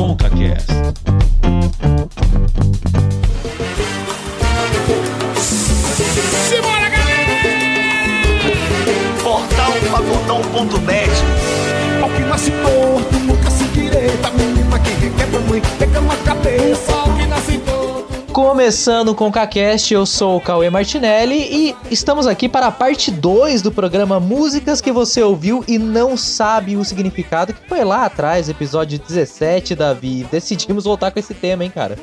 ConcaCast. Simbora, galera! Portal Pagodão.net Ao que nasce torto, nunca se direita. Menina que requebra mãe, pega na cabeça. Começando com o CaCast, eu sou o Cauê Martinelli e estamos aqui para a parte 2 do programa Músicas que você ouviu e não sabe o significado, que foi lá atrás, episódio 17, Davi. Decidimos voltar com esse tema, hein, cara?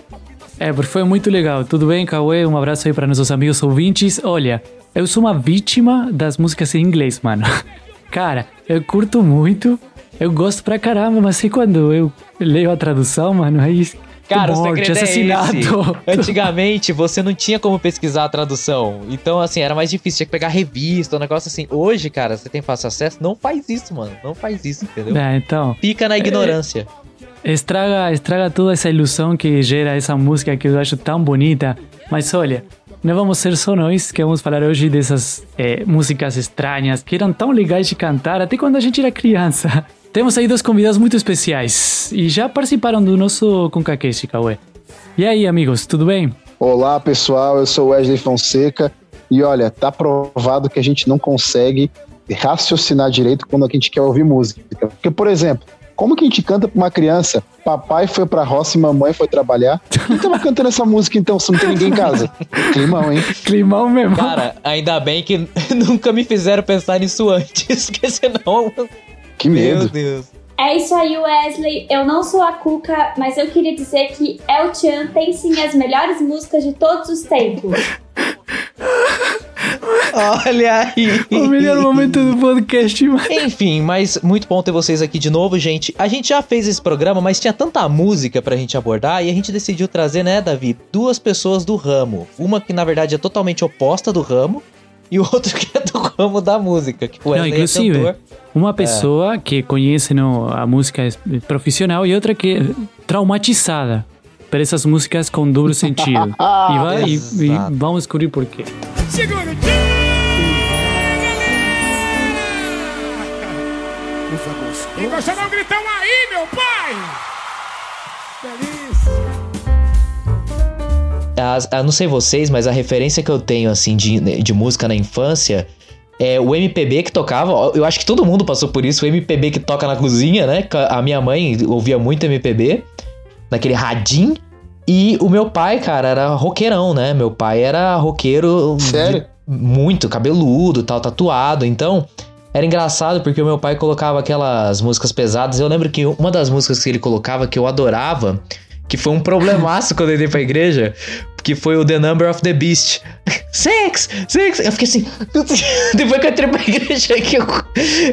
É, porque foi muito legal. Tudo bem, Cauê? Um abraço aí para nossos amigos ouvintes. Olha, eu sou uma vítima das músicas em inglês, mano. Cara, eu curto muito, eu gosto pra caramba, mas sei quando eu leio a tradução, mano, aí. Cara, o morte, segredo é assassinato. esse. Antigamente, você não tinha como pesquisar a tradução. Então, assim, era mais difícil. Tinha que pegar revista, um negócio assim. Hoje, cara, você tem fácil acesso. Não faz isso, mano. Não faz isso, entendeu? É, então, Fica na ignorância. estraga, estraga toda essa ilusão que gera essa música que eu acho tão bonita. Mas olha, não vamos ser só nós que vamos falar hoje dessas eh, músicas estranhas que eram tão legais de cantar até quando a gente era criança. Temos aí dois convidados muito especiais e já participaram do nosso ConcaCast, Cauê. E aí, amigos, tudo bem? Olá pessoal, eu sou Wesley Fonseca e olha, tá provado que a gente não consegue raciocinar direito quando a gente quer ouvir música. Porque, por exemplo, como que a gente canta pra uma criança? Papai foi pra roça e mamãe foi trabalhar. Quem tava cantando essa música então, se não tem ninguém em casa? Climão, hein? Climão mesmo. Cara, ainda bem que nunca me fizeram pensar nisso antes, porque senão. Que Meu medo. Deus. É isso aí, Wesley. Eu não sou a Cuca, mas eu queria dizer que El Chan tem sim as melhores músicas de todos os tempos. Olha aí. O melhor momento do podcast, mano. Enfim, mas muito bom ter vocês aqui de novo, gente. A gente já fez esse programa, mas tinha tanta música pra gente abordar e a gente decidiu trazer, né, Davi, duas pessoas do ramo. Uma que na verdade é totalmente oposta do ramo e o outro que é do ramo da música, que o Não, Wesley é inclusive, cantor. uma pessoa que conhece no, a música profissional e outra que é traumatizada por essas músicas com duplo sentido. e, vai, e, e vamos descobrir por quê. Segura o tio, galera! E gostou não gritão aí, meu pai! Delícia! As- ah, não sei vocês, mas a referência que eu tenho, assim, de, de música na infância é o MPB que tocava. Eu acho que todo mundo passou por isso. O MPB que toca na cozinha, né? A minha mãe ouvia muito MPB, naquele radinho. E o meu pai, cara, era roqueirão, né? Meu pai era roqueiro. Sério? muito, cabeludo, tal, tatuado. Então, era engraçado porque o meu pai colocava aquelas músicas pesadas. Eu lembro que uma das músicas que ele colocava que eu adorava, que foi um problemaço quando eu entrei pra igreja, que foi o The Number of the Beast. Six! Six! Eu fiquei assim. Depois que eu entrei pra igreja, que eu,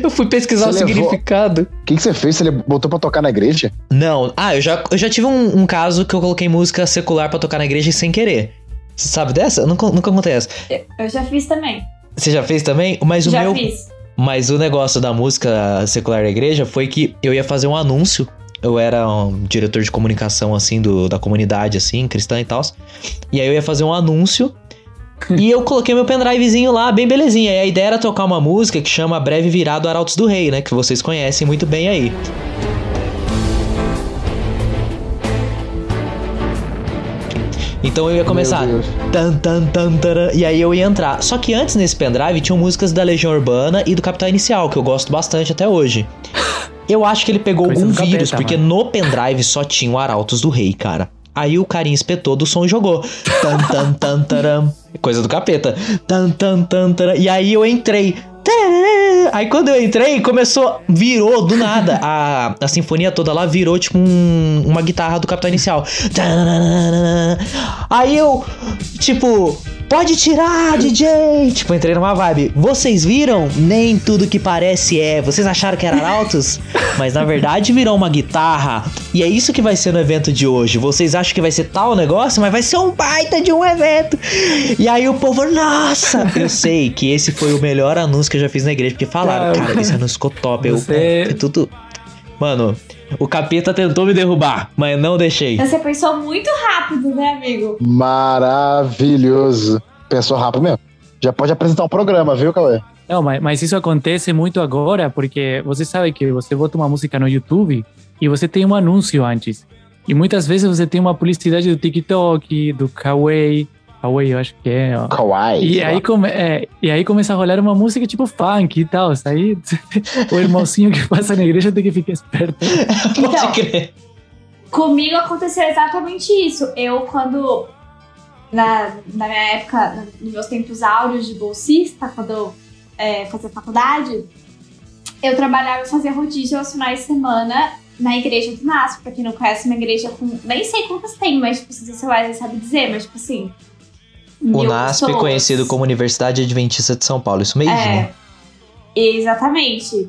eu fui pesquisar Você o levou- significado. O que, que você fez? Você botou pra tocar na igreja? Não, ah, eu já, eu já tive um, um caso que eu coloquei música secular pra tocar na igreja sem querer. Você sabe dessa? Eu nunca, nunca contei essa. Eu já fiz também. Você já fez também? Mas o já meu. fiz. Mas o negócio da música secular da igreja foi que eu ia fazer um anúncio. Eu era um diretor de comunicação, assim, do, da comunidade, assim, cristã e tal. E aí eu ia fazer um anúncio. e eu coloquei meu pendrivezinho lá, bem belezinha. E a ideia era tocar uma música que chama Breve Virado Arautos do Rei, né? Que vocês conhecem muito bem aí. Então eu ia começar. Tan, tan, tan, taran, e aí eu ia entrar. Só que antes nesse pendrive tinham músicas da Legião Urbana e do Capital Inicial, que eu gosto bastante até hoje. Eu acho que ele pegou Coisa algum capeta, vírus, porque mano. no pendrive só tinha o Arautos do Rei, cara. Aí o carinha espetou do som e jogou. Tan, tan, tan, taram. Coisa do capeta. Tan, tan, tan, taram. E aí eu entrei. Aí quando eu entrei, começou, virou do nada. A, a sinfonia toda lá virou tipo um- uma guitarra do Capital Inicial. Aí eu, tipo, pode tirar, DJ. Tipo, entrei numa vibe. Vocês viram? Nem tudo que parece é. Vocês acharam que era Arautos? Mas na verdade virou uma guitarra. E é isso que vai ser no evento de hoje. Vocês acham que vai ser tal negócio, mas vai ser um baita de um evento. E aí o povo, nossa! Eu sei que esse foi o melhor anúncio que eu já fiz na igreja, porque falaram, Cara, esse anúncio ficou top. Eu, você- é tudo. Mano, o capeta tentou me derrubar, mas não deixei. Você pensou muito rápido, né, amigo? Maravilhoso. Pensou rápido mesmo. Já pode apresentar um programa, viu, Cauê? Não, mas, mas isso acontece muito agora porque você sabe que você bota uma música no YouTube e você tem um anúncio antes. E muitas vezes você tem uma publicidade do TikTok, do Kawaii. Kawaii, eu acho que é. Ó. Kawaii. E aí, come, é, e aí começa a rolar uma música tipo funk e tal. Aí o irmãozinho que passa na igreja tem que ficar esperto. Pode Então. crer. Comigo aconteceu exatamente isso. Eu, quando. Na, na minha época, nos meus tempos áureos de bolsista, quando eu é, fazia faculdade, eu trabalhava e fazia rodízio aos finais de semana na igreja do NASP. Pra quem não conhece, uma igreja com. Nem sei quantas tem, mas tipo, se você Wesley sabe dizer, mas tipo assim. O mil NASP, pessoas. conhecido como Universidade Adventista de São Paulo, isso mesmo? É, exatamente.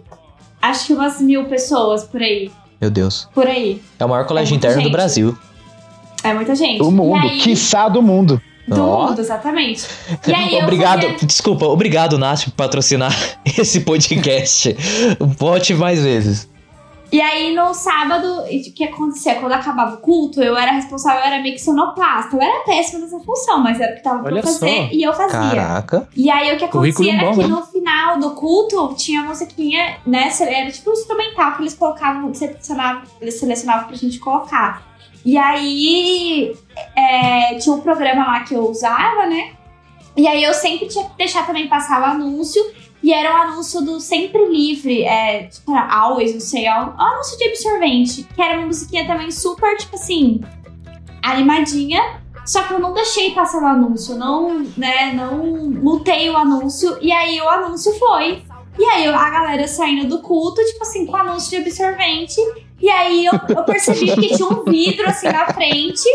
Acho que umas mil pessoas por aí. Meu Deus. Por aí. É o maior colégio muita interno do gente. Brasil. É muita gente. Do mundo, E aí, quiçá do mundo. Do Ó. mundo, exatamente. E aí eu obrigado, fazia- desculpa, obrigado, NASP, por patrocinar esse podcast. Volte mais vezes. E aí, no sábado, o que acontecia? Quando acabava o culto, eu era responsável, eu era meio que sonoplasta. Eu era péssima nessa função, mas era o que tava pra Olha fazer só. e eu fazia. Caraca. E aí, o que acontecia era bom, que no final do culto tinha uma musiquinha, né? Era tipo um instrumental que eles colocavam, selecionavam, eles selecionavam pra gente colocar. E aí, é, tinha um programa lá que eu usava, né? E aí, eu sempre tinha que deixar também passar o anúncio. E era um anúncio do Sempre Livre, é, tipo, Always, não sei, é um, anúncio de absorvente. Que era uma musiquinha também super, tipo assim, animadinha. Só que eu não deixei passar o anúncio, não, né, não mutei o anúncio. E aí o anúncio foi. E aí a galera saindo do culto, tipo assim, com anúncio de absorvente. E aí eu, eu percebi que tinha um vidro assim na frente.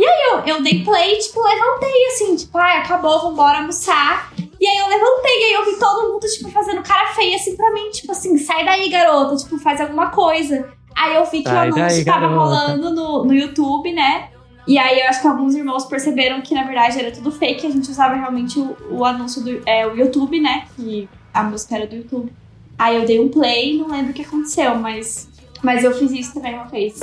E aí eu, eu dei play, tipo, levantei assim, tipo, ai, acabou, vambora almoçar. E aí eu levantei, e aí eu vi todo mundo, tipo, fazendo cara feia assim pra mim, tipo assim, sai daí, garota, tipo, faz alguma coisa. Aí eu vi que Sai o anúncio daí, tava garota. rolando no, no YouTube, né? E aí eu acho que alguns irmãos perceberam que na verdade era tudo fake, a gente usava realmente o, o anúncio do é, o YouTube, né? Que a música era do YouTube. Aí eu dei um play, não lembro o que aconteceu, mas, mas eu fiz isso também uma vez.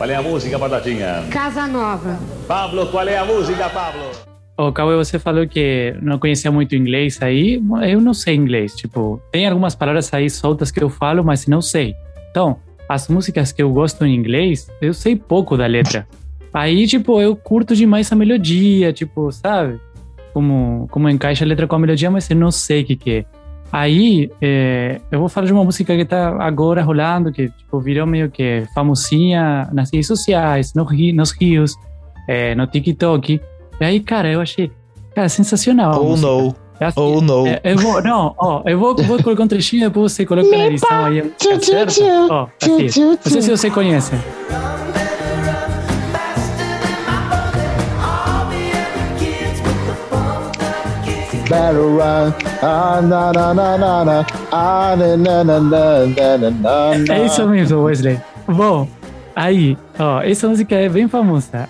Qual é a música, Batatinha? Casa Nova. Pablo, qual é a música, Pablo? Ô, Cauê, você falou que não conhecia muito inglês aí. Eu não sei inglês. Tipo, tem algumas palavras aí soltas que eu falo, mas não sei. Então, as músicas que eu gosto em inglês, eu sei pouco da letra. Aí, tipo, eu curto demais a melodia, tipo, sabe? Como, como encaixa a letra com a melodia, mas eu não sei o que, que é. Aí, é, eu vou falar de uma música que tá agora rolando, que tipo, virou meio que famosinha nas redes sociais, no, nos rios, é, no TikTok. E aí, cara, eu achei, cara, sensacional. Oh É assim, oh no. é, eu vou, não, ó, eu vou, vou colocar um trechinho e depois você coloca na edição aí. certa. Ó, aqui. Não sei se você conhece. better run. Ah, na, na, na, na, na. Ah, na, na, na, na, na, na, na. É isso mesmo, Wesley. Bom, aí, ó, essa música é bem famosa.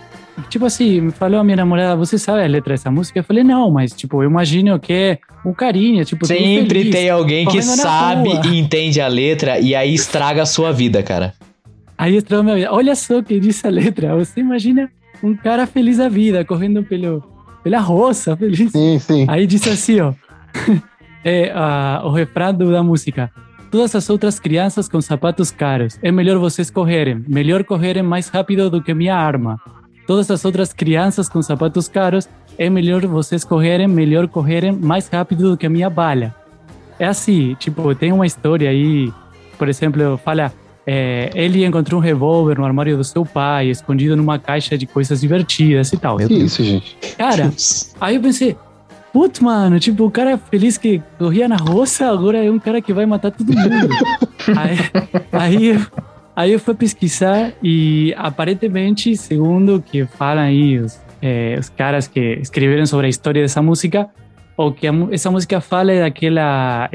Tipo assim, me falou a minha namorada, você sabe a letra dessa música? Eu falei, não, mas tipo, eu imagino que é um carinha, tipo... Sempre feliz, tem alguém que sabe rua. e entende a letra e aí estraga a sua vida, cara. Aí estragou minha vida. Olha só o que disse a letra. Você imagina um cara feliz a vida, correndo pelo pela roça, feliz. Sim, sim. Aí diz assim, ó. é ah, o refrão da música. Todas as outras crianças com sapatos caros. É melhor vocês correrem. Melhor correrem mais rápido do que minha arma. Todas as outras crianças com sapatos caros. É melhor vocês correrem. Melhor correrem mais rápido do que minha bala. É assim, tipo, tem uma história aí. Por exemplo, fala. É, ele encontrou um revólver no armário do seu pai, escondido numa caixa de coisas divertidas e tal. Que isso, gente? Cara, Aí eu pensei, putz, mano, tipo, o cara feliz que corria na roça, agora é um cara que vai matar todo mundo. aí, aí, eu- aí eu fui pesquisar e aparentemente, segundo o que falam aí os, eh, os caras que escreveram sobre a história dessa música, o que a essa música fala é daquela,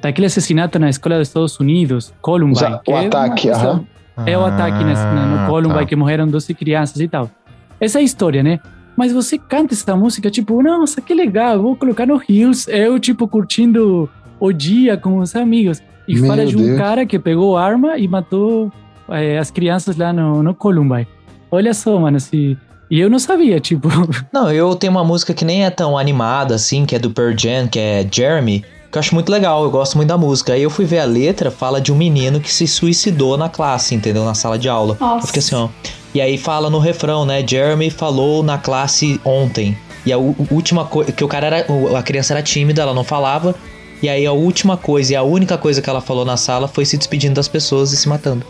daquele assassinato na escola dos Estados Unidos, Columbine. Usa- que o é ataque, questão- aham. é o ataque nas- na, no Ah, Columbine, tá. que morreram 12 crianças e tal. Essa é a história, né? Mas você canta essa música, tipo, nossa, que legal, vou colocar no Hills, eu, tipo, curtindo o dia com os amigos. E Meu fala de um Deus. cara que pegou arma e matou eh, as crianças lá no, no Columbine. Olha só, mano, assim. E eu não sabia, tipo. Não, eu tenho uma música que nem é tão animada assim, que é do Pearl Jam, que é Jeremy. Que eu acho muito legal, eu gosto muito da música. Aí eu fui ver a letra, fala de um menino que se suicidou na classe, entendeu? Na sala de aula. Nossa. Eu fiquei assim, ó. E aí fala no refrão, né? Jeremy falou na classe ontem. E a última coisa. Que o cara era. A criança era tímida, ela não falava. E aí a última coisa e a única coisa que ela falou na sala foi se despedindo das pessoas e se matando.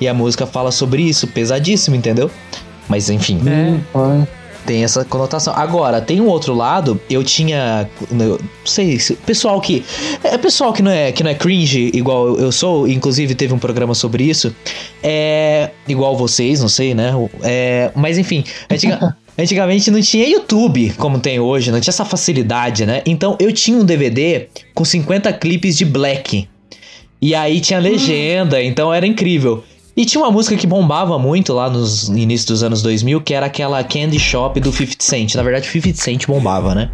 E a música fala sobre isso, pesadíssimo, entendeu? Mas enfim. É. Tem essa conotação. Agora, tem um outro lado, eu tinha. eu Não sei, se- pessoal que. É pessoal que não é, que não é cringe, igual eu- eu sou, inclusive teve um programa sobre isso. É. Igual vocês, não sei, né? É, mas enfim, antiga- antigamente não tinha YouTube como tem hoje, não tinha essa facilidade, né? Então eu tinha um DVD com 50 clipes de Black. E aí tinha legenda, então era incrível. E tinha uma música que bombava muito lá nos inícios dos anos 2000, que era aquela Candy Shop do 50 Cent. Na verdade, 50 Cent bombava, né?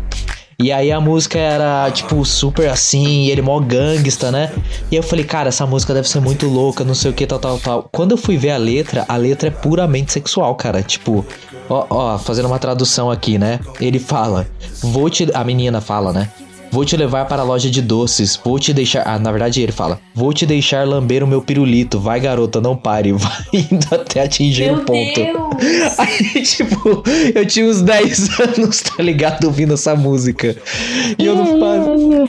E aí a música era, tipo, super assim, ele mó gangsta, né? E eu falei, cara, essa música deve ser muito louca, não sei o que, tal, tal, tal. Quando eu fui ver a letra, a letra é puramente sexual, cara. Tipo, ó, ó, fazendo uma tradução aqui, né? Ele fala, vou te. A menina fala, né? Vou te levar para a loja de doces. Vou te deixar. Ah, na verdade ele fala. Vou te deixar lamber o meu pirulito. Vai, garota, não pare. Vai indo até atingir Meu o ponto. Deus! Aí, tipo, eu tinha uns 10 anos, tá ligado? Ouvindo essa música. E eu não fazia.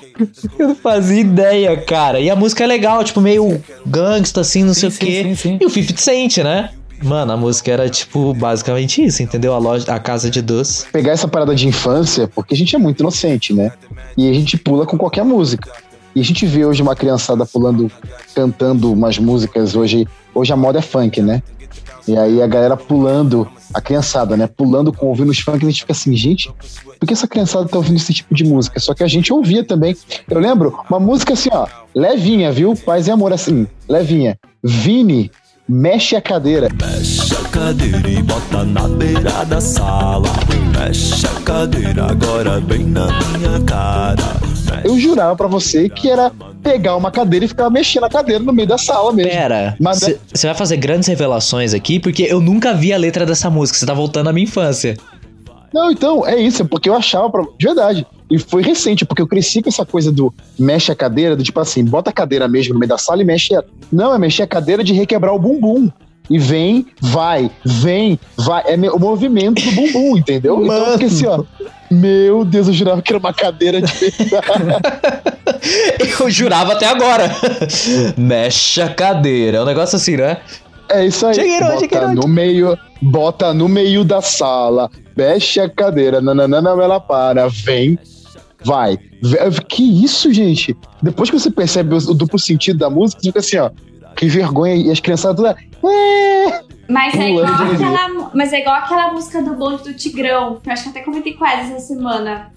Eu não fazia ideia, cara. E a música é legal, tipo, meio gangsta, assim, não sei o sim, quê. sim, sim. E o 50 Cent, né? Mano, a música era, tipo, basicamente isso, entendeu? A loja, a casa de doce. pegar essa parada de infância, porque a gente é muito inocente, né? E a gente pula com qualquer música. E a gente vê hoje uma criançada pulando, cantando umas músicas. Hoje, hoje a moda é funk, né? E aí a galera pulando, a criançada, né? Pulando com ouvindo os funk, a gente fica assim, gente, por que essa criançada tá ouvindo esse tipo de música? Só que a gente ouvia também. Eu lembro, uma música assim, ó, levinha, viu? Paz e amor, assim, levinha. Vini, mexe a cadeira. Mexe a cadeira e bota na beira da sala. Mexe a cadeira agora bem na minha cara. Eu jurava pra você que era pegar uma cadeira e ficar mexendo a cadeira no meio da sala mesmo. Pera, Mas- você vai fazer grandes revelações aqui, porque eu nunca vi a letra dessa música. Você tá voltando à minha infância. Não, então, é isso, é porque eu achava, pra... de verdade. E foi recente, porque eu cresci com essa coisa do mexe a cadeira, do tipo assim, bota a cadeira mesmo no meio da sala e mexe ela. Não, é mexer a cadeira de requebrar o bumbum. E vem, vai, vem, vai. É o movimento do bumbum, entendeu? Então eu fiquei assim, ó. Meu Deus, eu jurava que era uma cadeira de. Eu jurava até agora. Mexe a cadeira. É um negócio assim, né? É isso aí. Cheguei, bota cheguei, no meio, bota no meio da sala, mexe a cadeira, nananana, ela para, vem, vai. Vé- Que isso, gente? Depois que você percebe o, duplo sentido da música, você fica assim, ó, que vergonha. E as criançadas todas, "É". Mas é, igual aquela, mas é igual aquela música do bonde do Tigrão, que eu acho que até comentei com ela essa semana.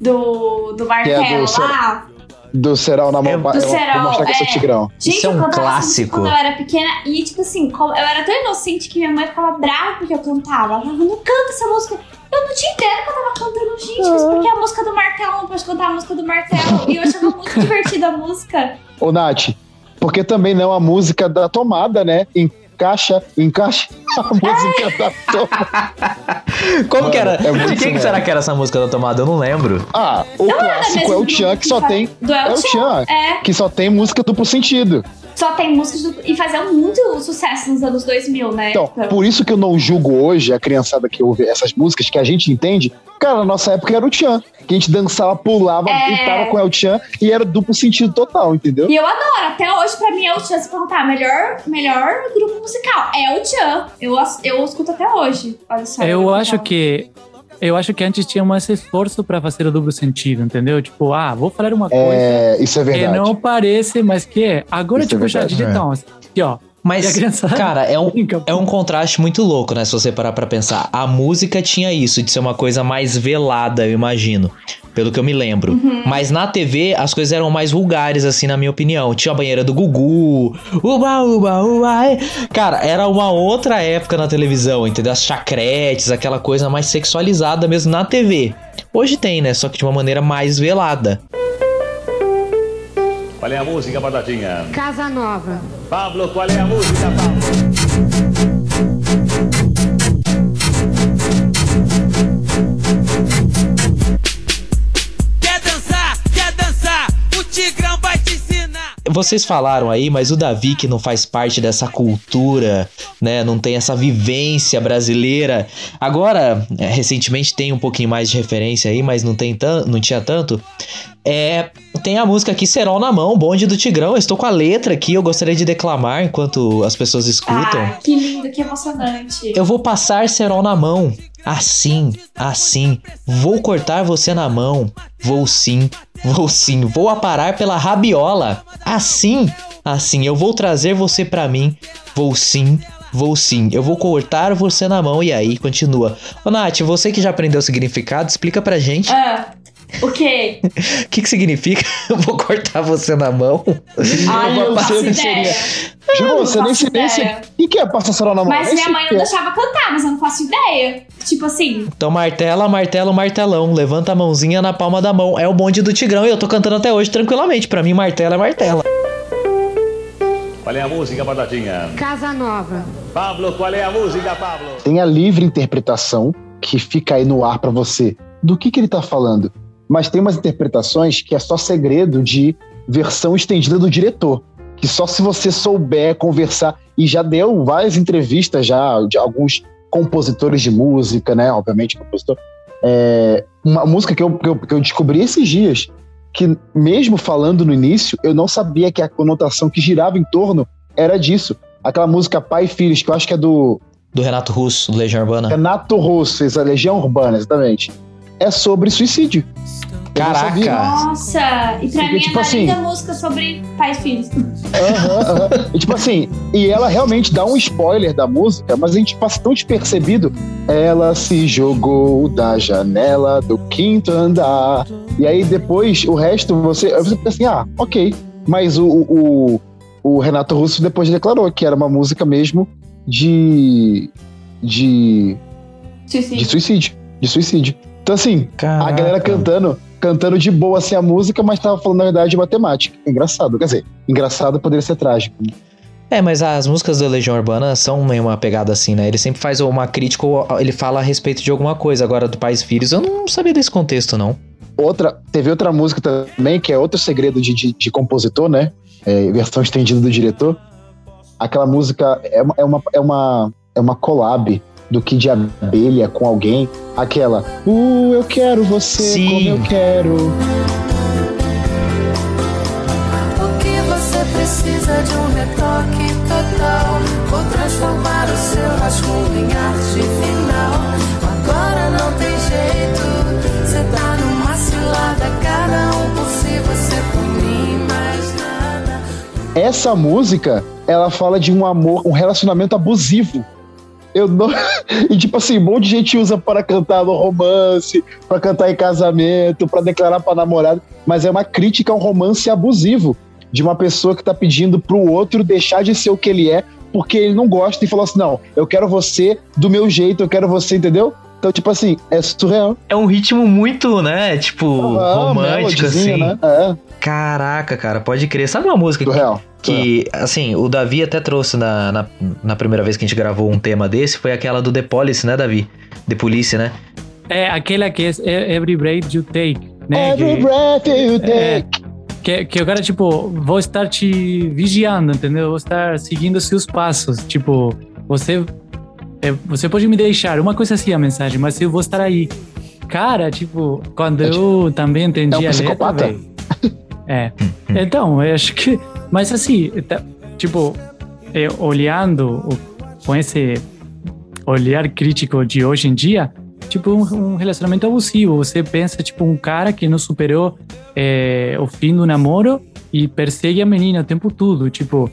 Do, do Martelo do lá. do Serol na mão, É, é, do vou Serol, mostrar que eu sou é. tigrão. Gente, Isso é um clássico. Quando eu era pequena, e tipo assim, eu era tão inocente que minha mãe ficava brava porque eu cantava. Ela falava, não canta essa música. Eu não tinha ideia que eu tava cantando, gente, mas Ah. porque a música do Martelo não pode cantar a música do Martelo. E eu achava muito divertida a música. Ô, Nath, porque também não a música da tomada, né? Encaixa, encaixa a música da tomada. Como Mano, que era? é de quem que será que era essa música da tomada? Eu não lembro. Ah, o Não clássico é o Tchan, que só tem. Do É El o Tchan, É, que só tem música duplo sentido. Só tem músicas do, e faziam muito sucesso nos anos 2000, né? Então, por isso que eu não julgo hoje a criançada que ouve essas músicas que a gente entende. Cara, na nossa época era o Tchan. Que a gente dançava, pulava, É. gritava com o El Tchan e era duplo sentido total, entendeu? E eu adoro, até hoje pra mim é o Tchan. Se perguntar, melhor, melhor grupo musical é o Tchan. Eu, eu escuto até hoje. Olha só. Eu legal. acho que. Eu acho que antes tinha mais esforço pra fazer o duplo sentido, entendeu? Tipo, ah, vou falar uma coisa É, isso é que verdade. não parece, mas que é. Agora, Isso é tipo, já verdade, diria, é. então, aqui, ó. A Mas, cara, é um, é um contraste muito louco, né? Se você parar pra pensar. A música tinha isso, de ser uma coisa mais velada, eu imagino. Pelo que eu me lembro. Uhum. Mas na TV, as coisas eram mais vulgares, assim, na minha opinião. Tinha a banheira do Gugu. Uba, uba, uba. é. Cara, era uma outra época na televisão, entendeu? As chacretes, aquela coisa mais sexualizada mesmo na TV. Hoje tem, né? Só que de uma maneira mais velada. Qual é a música, Batatinha? Casa Nova. Pablo, qual é a música, Pablo? Vocês falaram aí, mas o Davi que não faz parte dessa cultura, né? Não tem essa vivência brasileira. Agora, é, recentemente tem um pouquinho mais de referência aí, mas não tem tan não tinha tanto. É, tem a música aqui Serol na mão, Bonde do Tigrão. Eu estou com a letra aqui, eu gostaria de declamar enquanto as pessoas escutam. Ah, que lindo, que emocionante. Eu vou passar cerol na mão. Assim, assim. Vou cortar você na mão. Vou sim, vou sim. Vou aparar pela rabiola. Assim, assim. Eu vou trazer você pra mim. Vou sim, vou sim. Eu vou cortar você na mão. E aí, continua. Ô, Nath, você que já aprendeu o significado, explica pra gente. Ah, o quê? O que que significa? Eu vou cortar você na mão. Ai, eu Eu não faço ideia. Juro, não você nem se ideia. O que é passar na mão? Mas minha mãe não é. deixava cantar, mas eu não faço ideia. Tipo assim, Então martela, martelo, martelão. Levanta a mãozinha na palma da mão. É o bonde do Tigrão e eu tô cantando até hoje tranquilamente. Pra mim, martela é martela. Qual é a música, Batatinha? Casa Nova. Pablo, qual é a música, Pablo? Tem a livre interpretação que fica aí no ar pra você do que, que ele tá falando. Mas tem umas interpretações que é só segredo de versão estendida do diretor. Que só se você souber conversar. E já deu várias entrevistas já de alguns compositores de música, né? Obviamente, compositor. É, uma música que eu, que, eu, que eu descobri esses dias, que mesmo falando no início, eu não sabia que a conotação que girava em torno era disso. Aquela música Pai e Filhos, que eu acho que é do Do Renato Russo, do Legião Urbana. Renato Russo, fez a Legião Urbana, exatamente. É sobre suicídio. Caraca! nossa, e pra Porque, mim tipo é assim- linda música sobre pais e filhos. Aham, aham. E tipo assim, e ela realmente dá um spoiler da música, mas a gente passa tão despercebido. Ela se jogou da janela do quinto andar. E aí depois, o resto, você, você pensa assim, ah, ok. Mas o, o, o Renato Russo depois declarou que era uma música mesmo de. de. de Suicídio. suicídio. De suicídio. Então assim, A Caraca. galera cantando, cantando de boa assim a música, mas tava falando na verdade de matemática. Engraçado, quer dizer, engraçado poderia ser trágico. É, mas as músicas do Legião Urbana são meio uma pegada assim, né? Ele sempre faz uma crítica ou ele fala a respeito de alguma coisa. Agora, do Pais Filhos, eu não sabia desse contexto, não. Outra, teve outra música também, que é outro segredo de, de, de compositor, né? É, versão estendida do diretor. Aquela música é uma, é uma, é uma, é uma collab do Kid Abelha com alguém. Aquela, uh, eu quero você Sim. como eu quero. O que você precisa de um retoque total? Vou transformar o seu rascunho em arte final. Agora não tem jeito, você tá numa cilada. Cada um por si, você por mim, mais nada. Essa música, ela fala de um amor, um relacionamento abusivo. Eu não... E tipo assim, um monte de gente usa para cantar no romance, para cantar em casamento, para declarar para namorado, mas é uma crítica a um romance abusivo de uma pessoa que tá pedindo pro outro deixar de ser o que ele é, porque ele não gosta e falou assim: "Não, eu quero você do meu jeito, eu quero você", entendeu? Então, tipo assim, é surreal. É um ritmo muito, né? Tipo, Ah, romântico, assim. né? É, Caraca, cara, pode crer. Sabe uma música que, que, assim, o Davi até trouxe na, na, na primeira vez que a gente gravou um tema desse, foi aquela do The Police, né, Davi? The Police, né? É aquela que é Every Breath You Take, né? Every Que, breath you é, take. que, que o cara, tipo, vou estar te vigiando, entendeu? Vou estar seguindo seus passos. Tipo, você, é, você pode me deixar, uma coisa assim a mensagem, mas eu vou estar aí. Cara, tipo, quando eu também entendi É um a letra, psicopata? velho. É. Então, eu acho que. Mas assim, tá- tipo, é, olhando com esse olhar crítico de hoje em dia, tipo, um, um relacionamento abusivo. Você pensa, tipo, um cara que não superou é, o fim do namoro e persegue a menina o tempo todo. Tipo,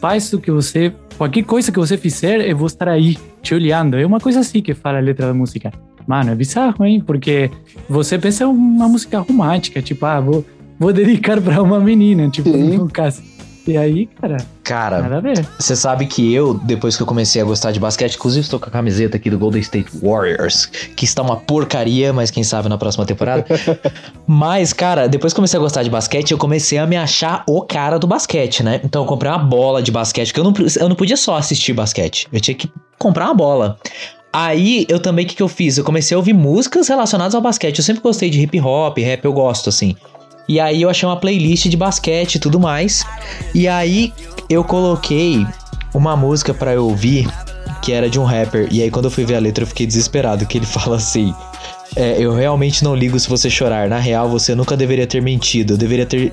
faz o que você. Qualquer coisa que você fizer, eu vou estar aí, te olhando. É uma coisa assim que fala a letra da música. Mano, é bizarro, hein? Porque você pensa uma música romântica, tipo, ah, vou, vou dedicar pra uma menina, tipo, Sim. no caso. E aí, cara, Cara, nada a ver. Você sabe que eu, depois que eu comecei a gostar de basquete, inclusive estou com a camiseta aqui do Golden State Warriors, que está uma porcaria, mas quem sabe na próxima temporada. mas, cara, depois que eu comecei a gostar de basquete, eu comecei a me achar o cara do basquete, né? Então eu comprei uma bola de basquete, porque eu não, eu não podia só assistir basquete, eu tinha que comprar uma bola. Aí eu também, o que, que eu fiz? Eu comecei a ouvir músicas relacionadas ao basquete. Eu sempre gostei de hip hop, rap, eu gosto, assim. E aí eu achei uma playlist de basquete e tudo mais. E aí eu coloquei uma música pra eu ouvir que era de um rapper. E aí quando eu fui ver a letra eu fiquei desesperado, que ele fala assim: é, eu realmente não ligo se você chorar. Na real, você nunca deveria ter mentido. Eu deveria ter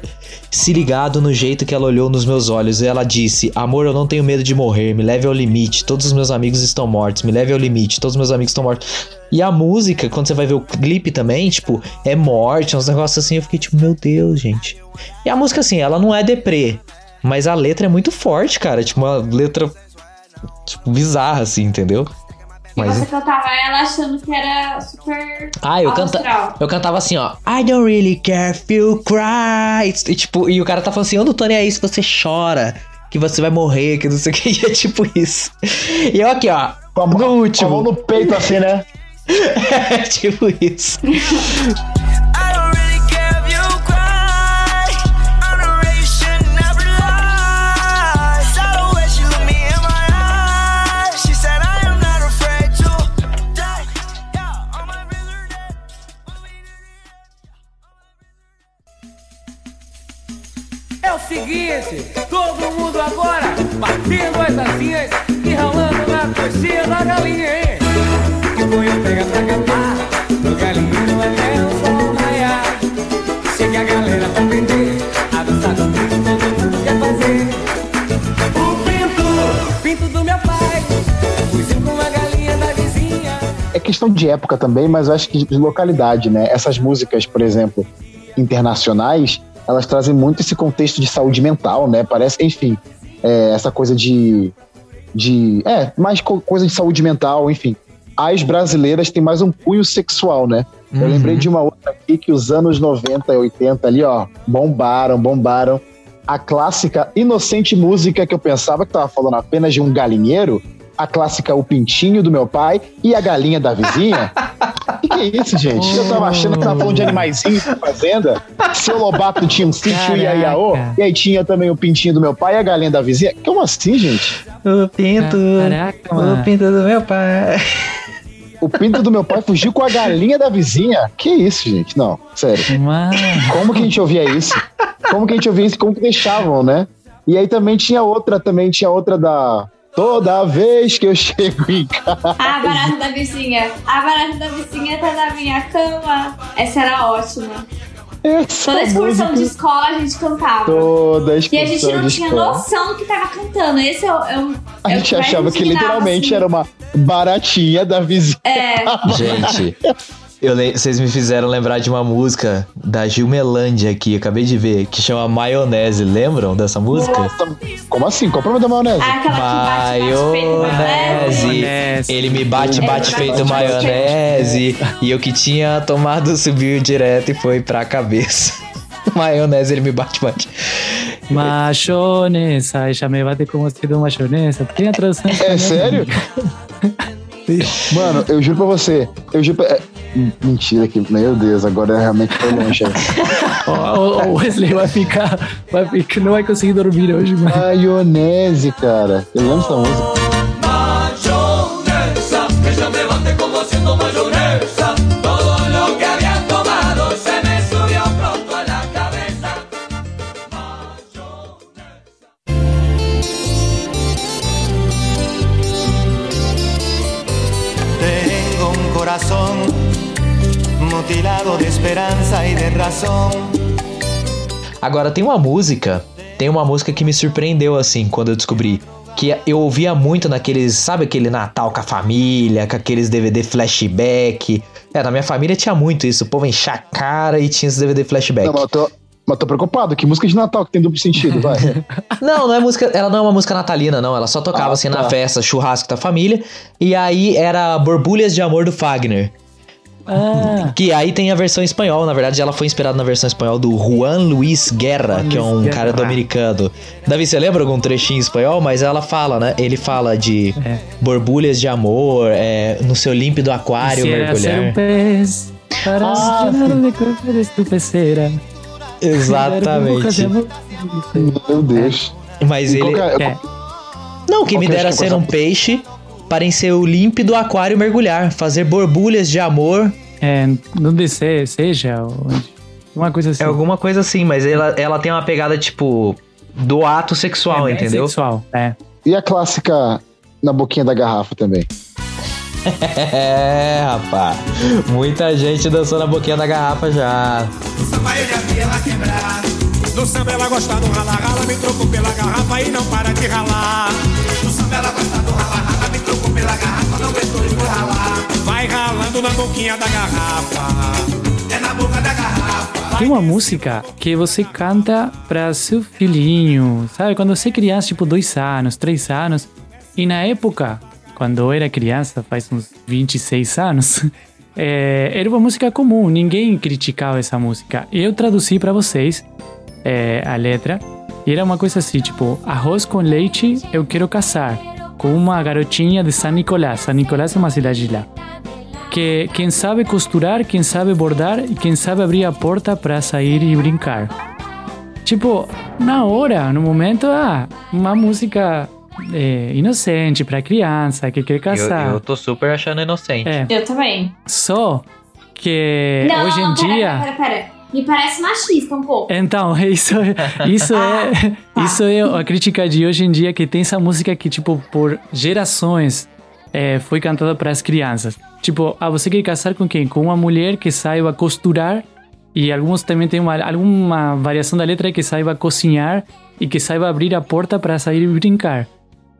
se ligado no jeito que ela olhou nos meus olhos. E ela disse: Amor, eu não tenho medo de morrer. Me leve ao limite. Todos os meus amigos estão mortos. Me leve ao limite. Todos os meus amigos estão mortos. E a música, quando você vai ver o clipe também, tipo, é morte, uns negócios assim. Eu fiquei tipo, meu Deus, gente. E a música, assim, ela não é deprê. Mas a letra é muito forte, cara. Tipo, uma letra tipo, bizarra, assim, entendeu? E Mas- você cantava ela achando que era super. Ah, eu, canta... eu cantava assim, ó. I don't really care if you cry. E, tipo, e o cara tá falando assim, eu não tô nem aí se você chora. Que você vai morrer, que não sei o que. E é tipo isso. E eu aqui, ó. Com a no mão, com a mão último. no peito assim, né? É tipo isso. batendo as asinhas e ralando na coxinha da galinha, hein? Que punho pega pra cantar, no galinheiro até o sol raiar. Chega a galera pra aprender, a dançar com pinto todo mundo quer fazer. O pinto, pinto do meu pai, fugiu com a galinha da vizinha. É questão de época também, mas acho que de localidade, né? Essas músicas, por exemplo, internacionais, elas trazem muito esse contexto de saúde mental, né? Parece, enfim, é, essa coisa de. de é, mais co- coisa de saúde mental, enfim. As brasileiras têm mais um cunho sexual, né? Eu Uhum. lembrei de uma outra aqui que os anos 90 e 80 ali, ó, bombaram, bombaram. A clássica inocente música que eu pensava que tava falando apenas de um galinheiro, a clássica O Pintinho do meu pai e a galinha da vizinha. que é isso, gente? Eu tava achando que tava falando de animaizinhos da fazenda. Seu Lobato tinha um sítio e aí e aí tinha também o pintinho do meu pai e a galinha da vizinha. Como assim, gente? O pinto. Caraca, mano. O pinto do meu pai. O pinto do meu pai fugiu com a galinha da vizinha? Que isso, gente? Não, sério. Mano. Como que a gente ouvia isso? Como que a gente ouvia isso? Como que deixavam, né? E aí também tinha outra, também tinha outra da. Toda vez que eu chego em casa. A barata da vizinha. A barata da vizinha tá na minha cama. Essa era ótima. Essa Toda excursão música- de escola a gente cantava. Toda E a gente excursão não tinha escola. noção do que tava cantando. Esse é o. É o A é o gente mais achava que literalmente assim. era uma baratinha da vizinha. É. Gente, eu le- vocês me fizeram lembrar de uma música da Gilmelândia aqui, acabei de ver, que chama Maionese. Lembram dessa música? Nossa, como assim? Qual o problema da maionese? Aquela bate feito Maionese. Maionese. Ele me bate, bate feito maionese. E eu que tinha tomado subiu direto e foi pra cabeça. Maionese, ele me bate, bate. Mayonesa, ella me bate como se do mayonesa. Tem a tradução. É sério? Mano, eu juro pra você. Eu juro pra... é, Mentira que, meu Deus, agora realmente foi longe. O, o- Wesley vai ficar, vai ficar, não vai conseguir dormir hoje, mano. Maionese, cara. Eu lembro dessa música. Mutilado de esperanza y de razón. Agora tem uma música, tem uma música que me surpreendeu assim quando eu descobri. Que eu ouvia muito naqueles, sabe aquele Natal com a família, com aqueles DVD flashback. É, na minha família tinha muito isso, o povo enchia a cara e tinha esse DVD flashback. Não, mas eu tô, mas tô preocupado. Que música de Natal que tem duplo sentido, vai. Não, não é música, ela não é uma música natalina, não. Ela só tocava Ah, assim tá. na festa, churrasco da família. E aí era Borbulhas de Amor do Fagner. Ah, Que aí tem a versão espanhol, na verdade ela foi inspirada na versão espanhol do Juan Luis Guerra, Juan que é um Guerra. cara dominicano. Davi, você lembra algum trechinho em espanhol? Mas ela fala, né? Ele fala de É. borbulhas de amor, é, no seu límpido aquário quisiera ser mergulhar. um pez para Ah. Exatamente. Meu Deus. Mas E ele. que é- É. Não, que me é dera ser um peixe para em seu límpido aquário mergulhar, fazer borbulhas de amor. É, onde se, seja, onde, Uma coisa assim. É alguma coisa assim, mas ela, ela tem uma pegada, tipo, do ato sexual, É bem entendeu? sexual, é. E a clássica na boquinha da garrafa também. É, rapaz. Muita gente dançou na boquinha da garrafa já. No samba ela gosta do rala-rala, me trocou pela garrafa e não para de ralar. No samba ela gosta do rala-rala, pela garrafa, não e foi ralar. Vai ralando na boquinha da garrafa. É na boca da garrafa. Tem uma música que você canta para seu filhinho, sabe? Quando você é criança, tipo dois anos, três anos. E na época, quando eu era criança, faz uns 26 anos, é, era uma música comum, ninguém criticava essa música. Eu traduzi para vocês é, a letra. E era uma coisa assim, tipo, arroz com leite, eu quero casar com uma garotinha de San Nicolás. San Nicolás é uma cidade lá. Que quem sabe costurar, quem sabe bordar e quem sabe abrir a porta para sair e brincar. Tipo, na hora, no momento, ah, uma música é, inocente para criança que quer Eu, casar. eu tô super achando inocente. É. Eu também. Só que não, hoje em pera, dia. Pera, pera, pera. Me parece machista um pouco. Então, isso, isso é isso é a crítica de hoje em dia que tem essa música que tipo por gerações é, foi cantada para as crianças. Tipo, ah, você quer casar com quem? Com uma mulher que saiba costurar e alguns também tem uma alguma variação da letra que saiba cozinhar e que saiba abrir a porta para sair e brincar.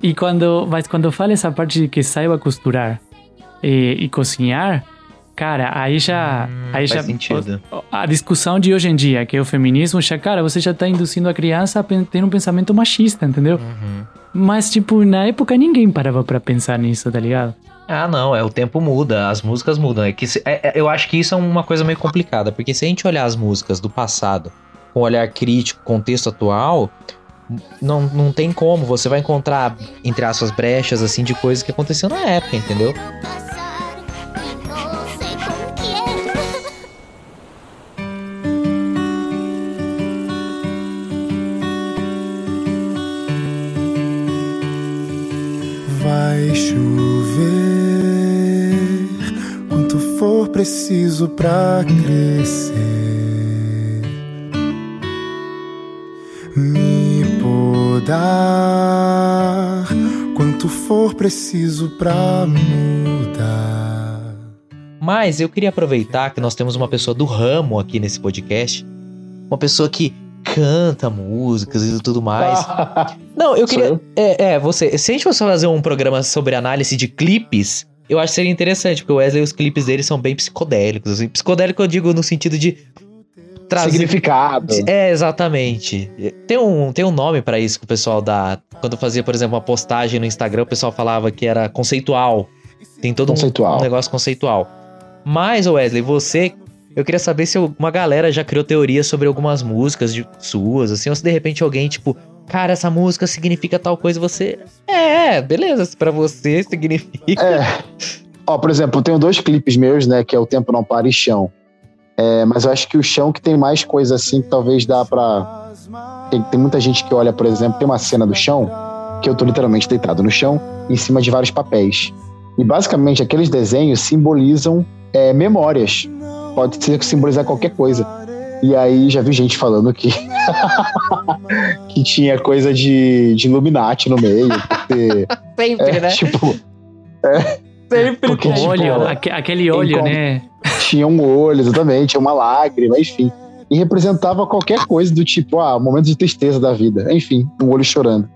E quando mas quando fala essa parte de que saiba costurar e, e cozinhar, cara, aí já aí faz já sentido. a discussão de hoje em dia, que é o feminismo, já, cara, você já tá induzindo a criança a ter um pensamento machista, entendeu? Uhum. Mas, tipo, na época ninguém parava pra pensar nisso, tá ligado? Ah, não, é o tempo muda, as músicas mudam. É que se- é- é- eu acho que isso é uma coisa meio complicada, porque se a gente olhar as músicas do passado com um olhar crítico, contexto atual, não, não tem como. Você vai encontrar, entre aspas, brechas assim de coisas que aconteceu na época, entendeu? Preciso pra crescer. Me podar quanto for preciso pra mudar. Mas eu queria aproveitar que nós temos uma pessoa do ramo aqui nesse podcast, uma pessoa que canta músicas e tudo mais. Não, eu queria. É, é, você. Se a gente fosse fazer um programa sobre análise de clipes, eu acho que seria interessante, porque o Wesley, os clipes dele são bem psicodélicos. Assim. Psicodélico eu digo no sentido de. Trazer... Significado. É, exatamente. Tem um, tem um nome pra isso que o pessoal dá. Quando fazia, por exemplo, uma postagem no Instagram, o pessoal falava que era conceitual. Tem todo um- Conceitual. um negócio conceitual. Mas, Wesley, você. Eu queria saber se uma galera já criou teorias sobre algumas músicas de suas, assim, ou se de repente alguém, tipo, cara, essa música significa tal coisa, você. É, beleza, se pra você significa. É. Ó, por exemplo, eu tenho dois clipes meus, né? Que é O Tempo Não Para e Chão. É, mas eu acho que o Chão que tem mais coisa assim que talvez dá pra. Tem, tem muita gente que olha, por exemplo, tem uma cena do chão que eu tô literalmente deitado no chão, em cima de vários papéis. E basicamente aqueles desenhos simbolizam é, memórias. Pode ser simbolizar qualquer coisa. E aí já vi gente falando que que tinha coisa de, de Illuminati no meio. Porque, Sempre, é, né? Tipo, Sempre porque, tipo, Olho, aque- aquele olho, né? tinha um olho, exatamente, tinha uma lágrima, enfim. E representava qualquer coisa do tipo, ah, momento de tristeza da vida. Enfim, um olho chorando.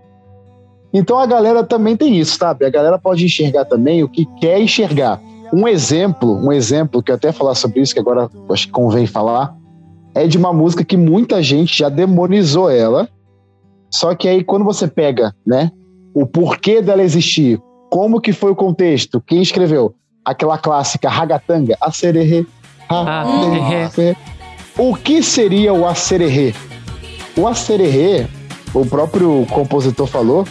Então a galera também tem isso, sabe? A galera pode enxergar também o que quer enxergar. Um exemplo, um exemplo que eu até falar sobre isso, que agora acho que convém falar, é de uma música que muita gente já demonizou ela. Só que aí quando você pega, né, o porquê dela existir, como que foi o contexto, quem escreveu, aquela clássica ragatanga, acererê, Ah, acererê. O que seria o acererê? O acererê, o próprio compositor falou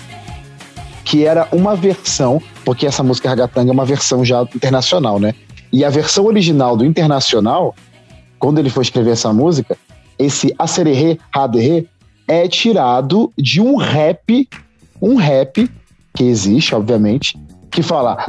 que era uma versão, porque essa música ragatanga é uma versão já internacional, né? E a versão original do internacional, quando ele foi escrever essa música, esse acererê, raderê, é tirado de um rap, um rap que existe, obviamente, que fala.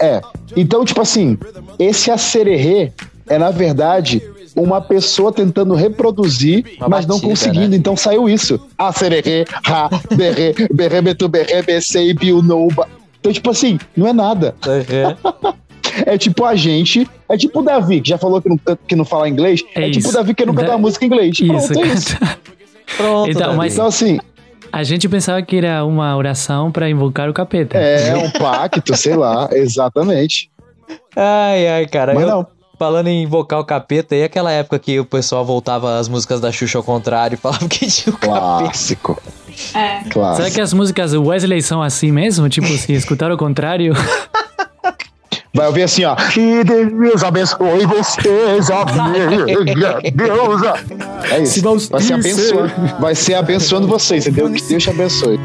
É. Então, tipo assim, esse acererê é, na verdade, uma pessoa tentando reproduzir, Uma mas não batida, conseguindo. né? Então saiu isso. Acererê, ha, berê, berê, betu, berê, becei, biu, nouba. Então, tipo assim, não é nada. Uhum. É tipo a gente, é tipo o Davi, que já falou que não, que não fala inglês. É, É tipo o. Davi que não canta Da- uma música em inglês. Isso, Pronto, é isso. Pronto, Então, Davi. mas- Então, assim, A gente pensava que era uma oração para invocar o capeta. é um pacto, sei lá, exatamente. Ai, ai, cara. Mas eu- não. Falando em invocar o capeta, e aquela época que o pessoal voltava as músicas da Xuxa ao contrário e falava que tinha o capeta. Clássico, É. clássico. Será que as músicas do Wesley são assim mesmo? Tipo, se escutar o contrário? Vai ouvir assim, ó. Que Deus abençoe vocês, ó deusa. É isso. Vai ser abençoando, vai ser abençoando vocês, entendeu? Que Deus te abençoe.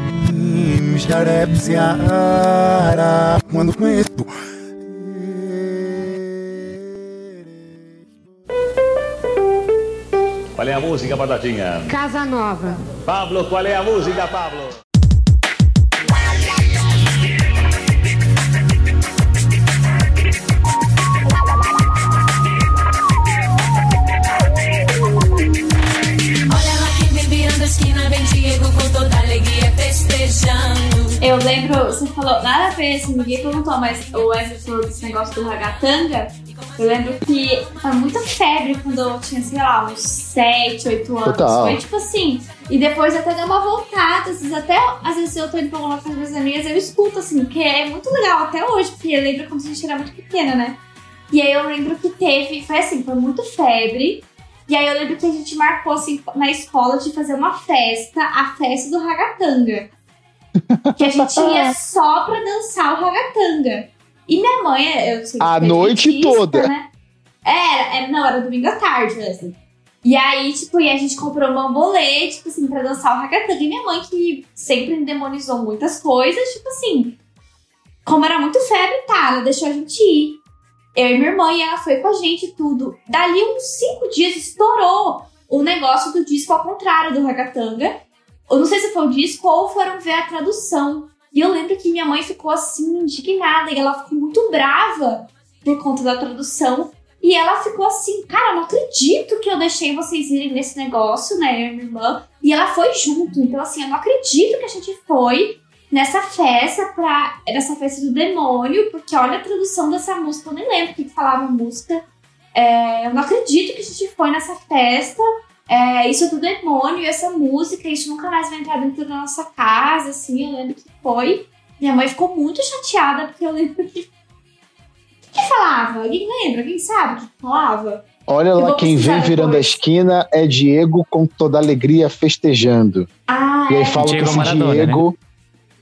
Quando conheço. Qual é a música, Batatinha? Casa Nova. Pablo, qual é a música, Pablo? Olha lá quem vem virando a esquina, vem Diego com toda alegria festejando. Eu lembro, você falou, nada a ver, assim, ninguém perguntou, mas o Wesley falou desse negócio do ragatanga. Eu lembro que foi muita febre quando eu tinha, sei lá, uns 7, 8 anos. Total. Foi tipo assim. E depois até deu uma voltada, às vezes até, às vezes eu tô indo pra alguma coisa com as minhas amigas, eu escuto, assim, que é muito legal até hoje, porque eu lembro quando a gente era muito pequena, né? E aí eu lembro que teve, foi assim, foi muito febre. E aí eu lembro que a gente marcou, assim, na escola de fazer uma festa, a festa do ragatanga. Que a gente ia só pra dançar o ragatanga. E minha mãe, eu sei que A foi noite toda. Né? Era, era, não, era domingo à tarde, assim. E aí, tipo, e a gente comprou um bambolê, tipo assim, pra dançar o ragatanga. E minha mãe, que sempre demonizou muitas coisas, tipo assim, como era muito febre, tá, ela deixou a gente ir. Eu e minha irmã, e ela foi com a gente e tudo. Dali uns cinco dias estourou o negócio do disco ao contrário do ragatanga. Eu não sei se foi o disco ou foram ver a tradução. E eu lembro que minha mãe ficou assim, indignada, e ela ficou muito brava por conta da tradução. E ela ficou assim, cara, não acredito que eu deixei vocês irem nesse negócio, né, eu minha irmã. E ela foi junto. Então, assim, eu não acredito que a gente foi nessa festa pra. nessa festa do demônio, porque olha a tradução dessa música, eu nem lembro o que falava música. É, eu não acredito que a gente foi nessa festa. É, isso é do demônio, essa música, isso nunca mais vai entrar dentro da nossa casa, assim, eu lembro que foi. Minha mãe ficou muito chateada, porque eu lembro que. O que falava? Alguém lembra? Alguém sabe o que falava? Olha lá quem vem virando a esquina é Diego com toda alegria festejando. Ah, E aí é. fala que Diego esse Maradona, Diego.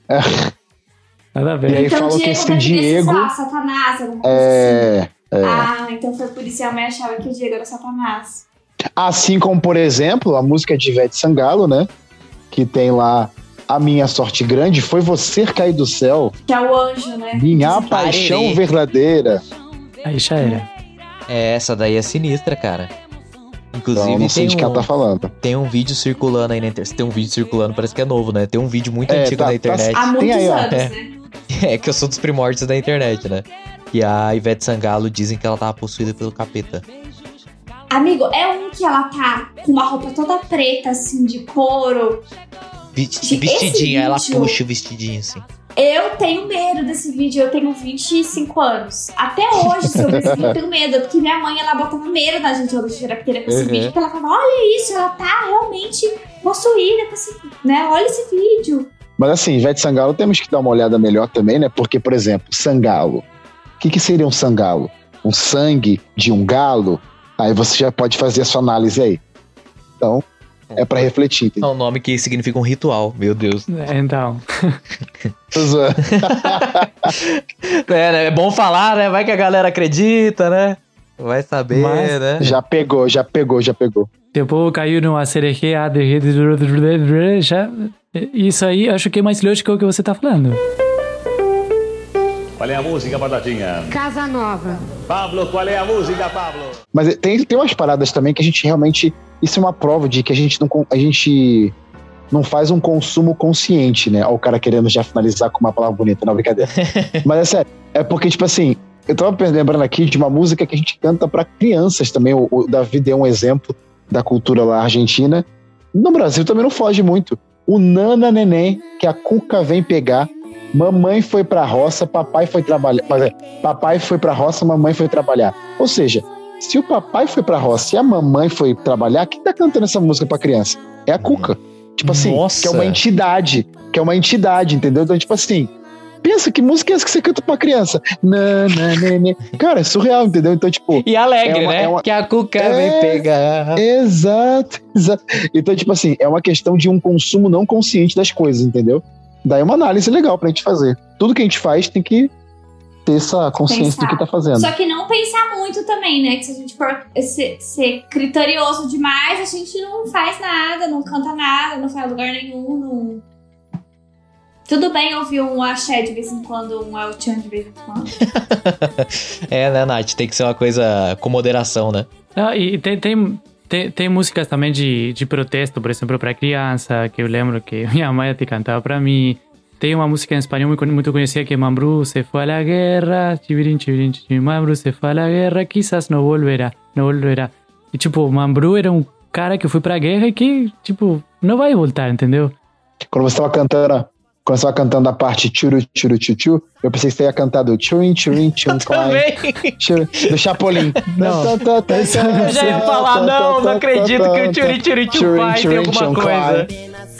Nada a E ver. aí então, falou que Diego esse Diego. lá, Satanás, alguma coisa assim. É. é. Ah, então foi por isso que a mãe achava que o Diego era Satanás. Assim como, por exemplo, a música de Ivete Sangalo, né? Que tem lá A Minha Sorte Grande, Foi Você Cair do Céu, Que é o anjo, né? Minha Paixão. Verdadeira. Aí já era. É, essa daí é sinistra, cara. Inclusive, Então, não sei tem, de que ela um, tá falando. tem um vídeo circulando aí na internet. Tem um vídeo circulando, parece que é novo, né? Tem um vídeo muito É, antigo tá- na tá- internet. Há muitos aí, ó. anos, É. né? É que eu sou dos primórdios da internet, né? E a Ivete Sangalo dizem que ela tava possuída pelo capeta. Amigo, é um que ela tá com uma roupa toda preta, assim, de couro. Vestidinha, ela puxa o vestidinho assim. Eu tenho medo desse vídeo, eu tenho 25 anos. Até hoje, se eu ver esse vídeo, eu tenho medo. Porque minha mãe, ela botava medo na gente quando a gente era pequena com esse Uhum. vídeo. Porque ela falava, olha isso, ela tá realmente possuída com esse... Né? Olha esse vídeo. Mas assim, Ivete Sangalo temos que dar uma olhada melhor também, né? Porque, por exemplo, sangalo. O que, que seria um sangalo? Um sangue de um galo? Aí você já pode fazer a sua análise aí. Então, é pra refletir. É entendeu? um nome que significa um ritual, meu Deus. É, Então. É, né? é bom falar, né? Vai que a galera acredita, né? Vai saber, Mas- né? já pegou, já pegou, já pegou. povo caiu ADG, já. Isso aí, acho que é mais lógico o que você tá falando. Qual é a música, Batatinha? Casa Nova. Pablo, qual é a música, Pablo? Mas tem, tem umas paradas também que a gente realmente. Isso é uma prova de que a gente não. A gente não faz um consumo consciente, né? Ó, o cara querendo já finalizar com uma palavra bonita, não, brincadeira. Mas é sério, é porque, tipo assim, eu tava lembrando aqui de uma música que a gente canta pra crianças também. O, o Davi deu um exemplo da cultura lá argentina. No Brasil também não foge muito. O Nana Neném, que a Cuca vem pegar. Mamãe foi pra roça, papai foi trabalhar. Papai foi pra roça, mamãe foi trabalhar. Ou seja, se o papai foi pra roça e a mamãe foi trabalhar, quem tá cantando essa música pra criança? É a Cuca. Tipo assim, Nossa. que é uma entidade. Que é uma entidade, entendeu? Então, tipo assim, pensa que música é essa que você canta pra criança? Nana, nenê. Cara, é surreal, entendeu? Então, tipo. E alegre, é uma- né? é uma- Que a Cuca É. vem pegar. Exato, exato. Então, tipo assim, é uma questão de um consumo não consciente das coisas, entendeu? Daí uma análise legal pra gente fazer. Tudo que a gente faz tem que ter essa consciência do que tá fazendo. Só que não pensar muito também, né? Que se a gente for ser, ser criterioso demais, a gente não faz nada, não canta nada, não faz lugar nenhum. Não... Tudo bem ouvir um axé de vez em quando, um El Chan de vez em quando. É, né, Nath? Tem que ser uma coisa com moderação, né? Não, e tem, tem, tem, tem músicas também de, de protesto, por exemplo, para criança, que eu lembro que minha mãe te cantava para mim. Tem uma música em espanhol muito, conhecida que é Mambrú se a la guerra, chivirin, chivirin, chivirin, Mambrú se a la guerra, quizás no volverá, no volverá. E tipo, Mambrú era um cara que foi pra guerra e que, tipo, não vai voltar, entendeu? Quando você tava cantando, quando você tava cantando a parte churu churu chuchu, eu pensei que você ia cantar do churin churin chun churu, do Chapolin. Não. Eu já ia falar, não, não acredito que o Tchuri Tchuri Chupai tem alguma coisa.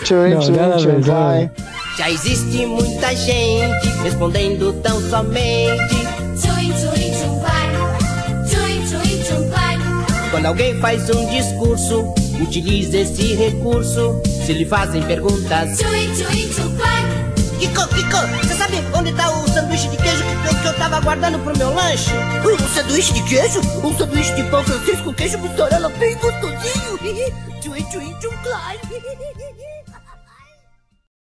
Churin Não, churin nada a ver, chun nada a ver. Já existe muita gente respondendo tão somente Tchum, tchum, tchum, vai. Tchum, tchum, tchum, vai. quando alguém faz um discurso. Utilize esse recurso se lhe fazem perguntas. Tchum, tchum, tchum, vai. Kiko, Kiko, você sabe onde tá o sanduíche de queijo que eu, que eu tava guardando pro meu lanche? Um sanduíche de queijo? Um sanduíche de pão francês com queijo mussarela bem gostosinho. Tchum, tchum, tchum, clai.